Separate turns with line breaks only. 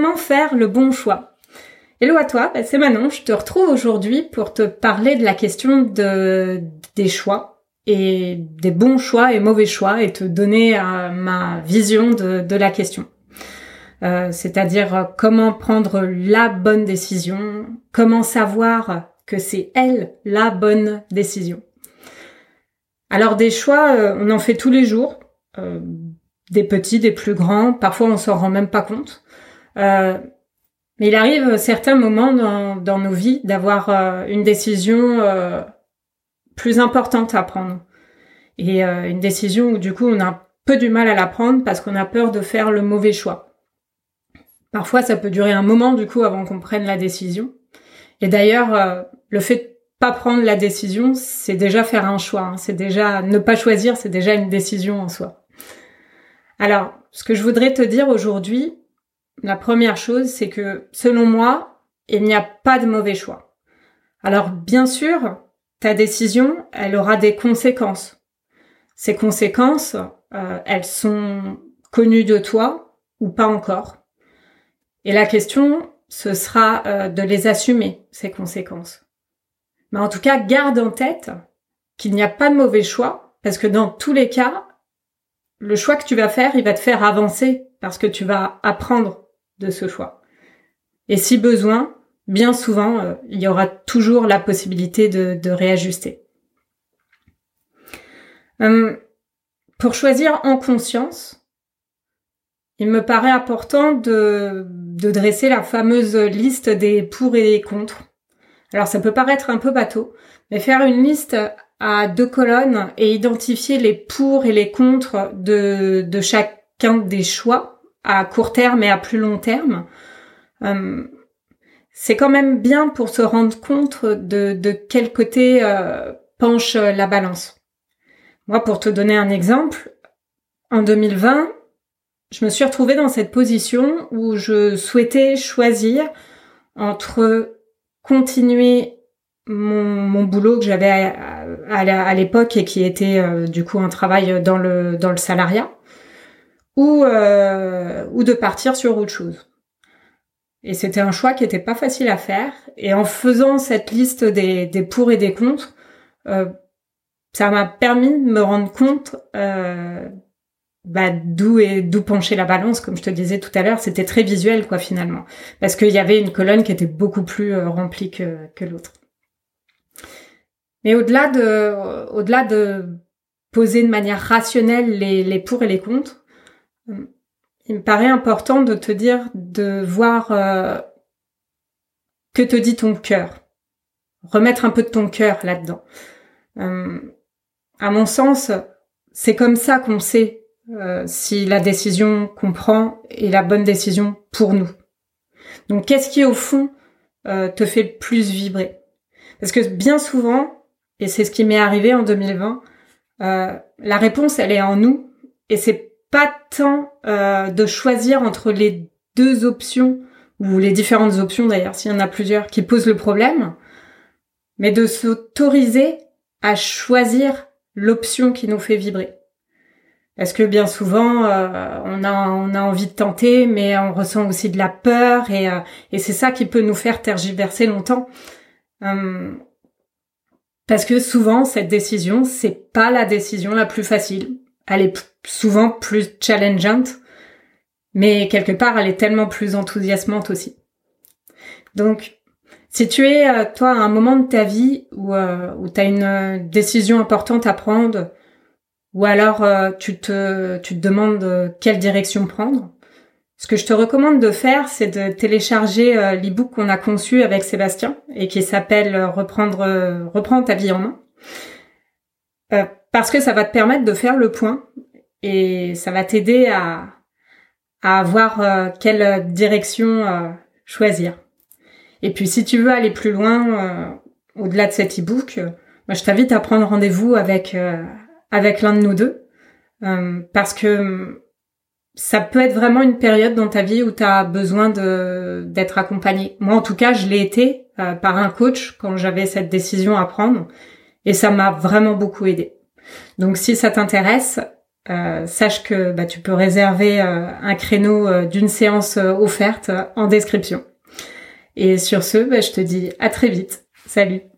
comment faire le bon choix Hello à toi, bah, c'est Manon, je te retrouve aujourd'hui pour te parler de la question de, des choix et des bons choix et mauvais choix et te donner euh, ma vision de, la question. Euh, c'est-à-dire euh, comment prendre la bonne décision, comment savoir que c'est elle la bonne décision. Alors des choix, on en fait tous les jours, des petits, des plus grands, parfois on s'en rend même pas compte. Mais il arrive certains moments dans, dans nos vies d'avoir une décision plus importante à prendre. Et une décision où du coup on a un peu du mal à la prendre parce qu'on a peur de faire le mauvais choix. Parfois, ça peut durer un moment du coup avant qu'on prenne la décision. Et d'ailleurs, euh, le fait de pas prendre la décision, c'est déjà faire un choix. Hein. C'est déjà ne pas choisir, c'est déjà une décision en soi. Alors, ce que je voudrais te dire aujourd'hui, la première chose, c'est que selon moi, il n'y a pas de mauvais choix. Alors, bien sûr, ta décision, elle aura des conséquences. Ces conséquences, euh, elles sont connues de toi ou pas encore. Et la question, ce sera euh, de les assumer, ces conséquences. Mais en tout cas, garde en tête qu'il n'y a pas de mauvais choix, parce que dans tous les cas, le choix que tu vas faire, il va te faire avancer, parce que tu vas apprendre de ce choix. Et si besoin, bien souvent, euh, il y aura toujours la possibilité de, réajuster. Hum, pour choisir en conscience, il me paraît important de, de dresser la fameuse liste des pour et des contre. Alors ça peut paraître un peu bateau, mais faire une liste à deux colonnes et identifier les pour et les contre de, de chacun des choix à court terme et à plus long terme, euh, c'est quand même bien pour se rendre compte de, de quel côté euh, penche la balance. Moi, pour te donner un exemple, en 2020, je me suis retrouvée dans cette position où je souhaitais choisir entre continuer mon, boulot que j'avais à, l'époque et qui était euh, du coup un travail dans le dans le salariat ou euh, ou de partir sur autre chose. Et c'était un choix qui était pas facile à faire. Et en faisant cette liste des, des pour et des contre, euh, ça m'a permis de me rendre compte bah, d'où et d'où pencher la balance, comme je te disais tout à l'heure, c'était très visuel quoi finalement, parce qu'il y avait une colonne qui était beaucoup plus euh, remplie que, que l'autre. Mais au-delà de, au-delà de poser de manière rationnelle les, les pour et les contre, euh, il me paraît important de te dire de voir euh, que te dit ton cœur, remettre un peu de ton cœur là-dedans. à mon sens, c'est comme ça qu'on sait euh, si la décision qu'on prend est la bonne décision pour nous. Donc qu'est-ce qui au fond euh, te fait le plus vibrer? Parce que bien souvent, et c'est ce qui m'est arrivé en 2020, euh, la réponse elle est en nous et c'est pas tant de choisir entre les deux options ou les différentes options d'ailleurs s'il y en a plusieurs qui posent le problème, mais de s'autoriser à choisir l'option qui nous fait vibrer. Parce que bien souvent, euh, on, a, envie de tenter, mais on ressent aussi de la peur, et, euh, et c'est ça qui peut nous faire tergiverser longtemps. Hum, parce que souvent, cette décision, c'est pas la décision la plus facile. Elle souvent plus challengeante, mais quelque part, elle est tellement plus enthousiasmante aussi. Donc, si tu es, euh, toi, à un moment de ta vie où, où tu as une décision importante à prendre, ou alors euh, tu te tu te demandes euh, quelle direction prendre. Ce que je te recommande de faire, c'est de télécharger euh, l'ebook qu'on a conçu avec Sébastien et qui s'appelle reprendre reprendre ta vie en main. parce que ça va te permettre de faire le point et ça va t'aider à à voir quelle direction choisir. Et puis si tu veux aller plus loin au-delà de cet ebook, moi je t'invite à prendre rendez-vous avec avec l'un de nous deux. Euh, parce que ça peut être vraiment une période dans ta vie où tu as besoin de d'être accompagné. Moi, en tout cas, je l'ai été euh, par un coach quand j'avais cette décision à prendre et ça m'a vraiment beaucoup aidé. Donc, si ça t'intéresse, sache que bah, tu peux réserver un créneau d'une séance offerte en description. Et sur ce, bah, je te dis à très vite. Salut